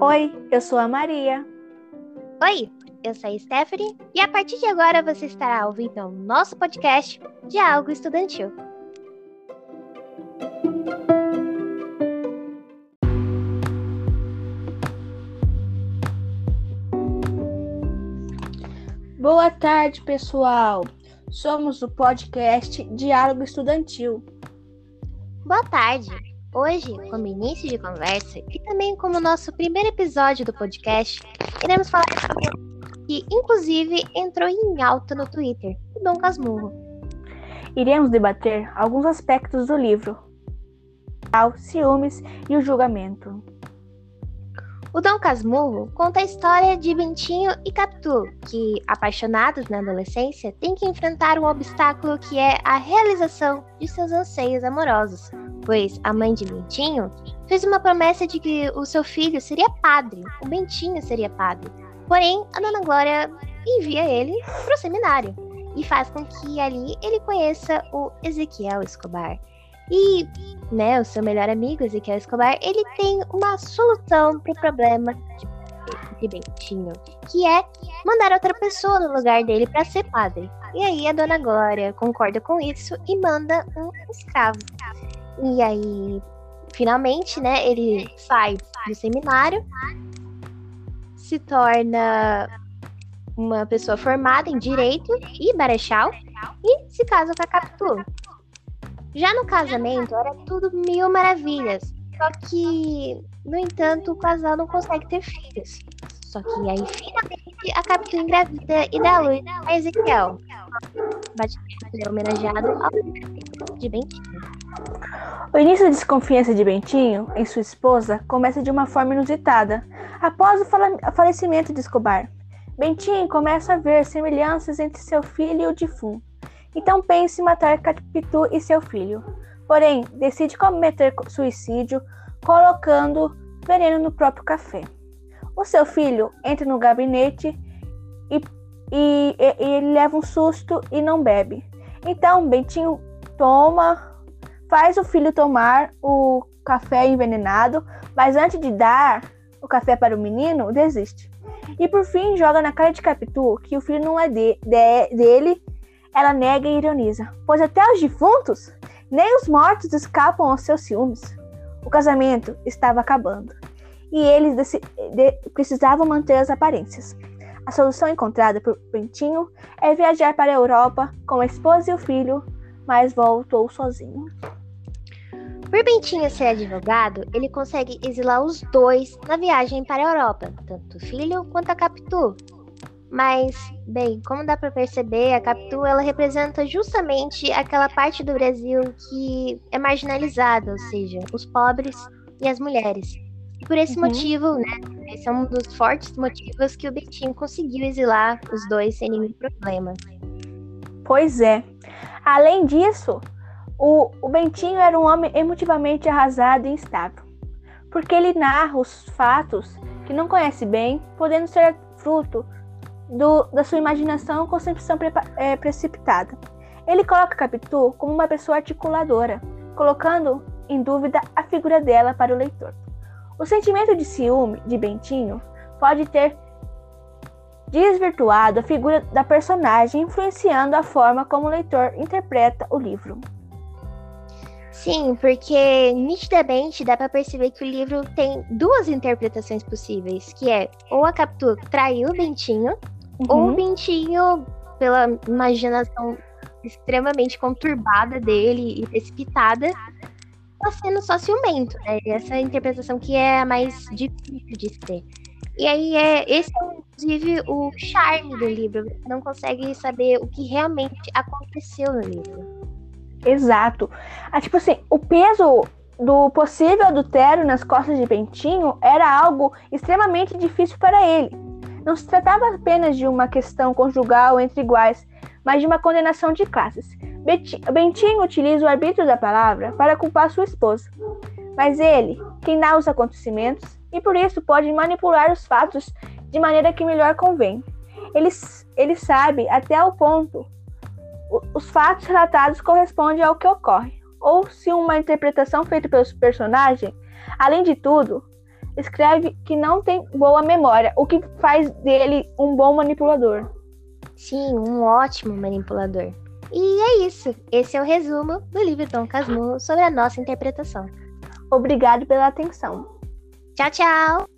Oi, eu sou a Maria. Oi, eu sou a Stephanie e a partir de agora você estará ouvindo o nosso podcast Diálogo Estudantil. Boa tarde, pessoal. Somos o podcast Diálogo Estudantil. Boa tarde. Hoje, como início de conversa e também como nosso primeiro episódio do podcast, iremos falar sobre que inclusive entrou em alta no Twitter, o Dom Casmurro. Iremos debater alguns aspectos do livro, ciúmes e o julgamento. O Dom Casmurro conta a história de Bentinho e Capitu, que, apaixonados na adolescência, têm que enfrentar um obstáculo que é a realização de seus anseios amorosos, pois a mãe de Bentinho fez uma promessa de que o seu filho seria padre, o Bentinho seria padre. Porém, a Dona Glória envia ele para o seminário e faz com que ali ele conheça o Ezequiel Escobar. E, né, o seu melhor amigo, Ezequiel Escobar, ele tem uma solução para o problema de, de Bentinho, que é mandar outra pessoa no lugar dele para ser padre. E aí a dona Glória concorda com isso e manda um escravo. E aí, finalmente, né, ele sai do seminário, se torna uma pessoa formada em direito e marechal e se casa com a Capitu. Já no casamento, era tudo mil maravilhas. Só que, no entanto, o casal não consegue ter filhos. Só que aí, finalmente, a Capitu engravida e dá luz a Ezequiel. Basicamente, é homenageado ao de Bentinho. O início da desconfiança de Bentinho em sua esposa começa de uma forma inusitada, após o falecimento de Escobar. Bentinho começa a ver semelhanças entre seu filho e o defunto. Então pense em matar Capitu e seu filho. Porém, decide cometer suicídio colocando veneno no próprio café. O seu filho entra no gabinete e, e, e ele leva um susto e não bebe. Então, Bentinho toma, faz o filho tomar o café envenenado, mas antes de dar o café para o menino, desiste. E por fim, joga na cara de Capitu que o filho não é de, de, dele ela nega e ironiza, pois até os defuntos, nem os mortos escapam aos seus ciúmes. O casamento estava acabando e eles precisavam manter as aparências. A solução encontrada por Bentinho é viajar para a Europa com a esposa e o filho, mas voltou sozinho. Por Bentinho ser advogado, ele consegue exilar os dois na viagem para a Europa, tanto o filho quanto a Capitu, mas, bem, como dá para perceber, a Capitu ela representa justamente aquela parte do Brasil que é marginalizada, ou seja, os pobres e as mulheres. E por esse uhum. motivo, né, esse é um dos fortes motivos que o Betinho conseguiu exilar os dois sem nenhum problema. Pois é. Além disso, o, o Bentinho era um homem emotivamente arrasado e instável, porque ele narra os fatos que não conhece bem, podendo ser fruto do, da sua imaginação com concepção é, precipitada. Ele coloca Capitu como uma pessoa articuladora, colocando em dúvida a figura dela para o leitor. O sentimento de ciúme de Bentinho pode ter desvirtuado a figura da personagem, influenciando a forma como o leitor interpreta o livro. Sim, porque nitidamente dá para perceber que o livro tem duas interpretações possíveis, que é ou a Capitu traiu o Bentinho, Uhum. Ou o Bentinho, pela imaginação extremamente conturbada dele e precipitada, tá sendo só ciumento, né? Essa interpretação que é a mais difícil de ser. E aí é esse é inclusive o charme do livro. Você não consegue saber o que realmente aconteceu no livro. Exato. Ah, tipo assim, o peso do possível adultério nas costas de Bentinho era algo extremamente difícil para ele. Não se tratava apenas de uma questão conjugal entre iguais, mas de uma condenação de classes. Bentinho utiliza o arbítrio da palavra para culpar sua esposa. Mas ele, quem dá os acontecimentos, e por isso pode manipular os fatos de maneira que melhor convém. Ele, ele sabe até o ponto. os fatos relatados correspondem ao que ocorre. ou se uma interpretação feita pelo personagem. Além de tudo, escreve que não tem boa memória, o que faz dele um bom manipulador. Sim, um ótimo manipulador. E é isso. Esse é o resumo do livro Dom Casmurro sobre a nossa interpretação. Obrigado pela atenção. Tchau, tchau!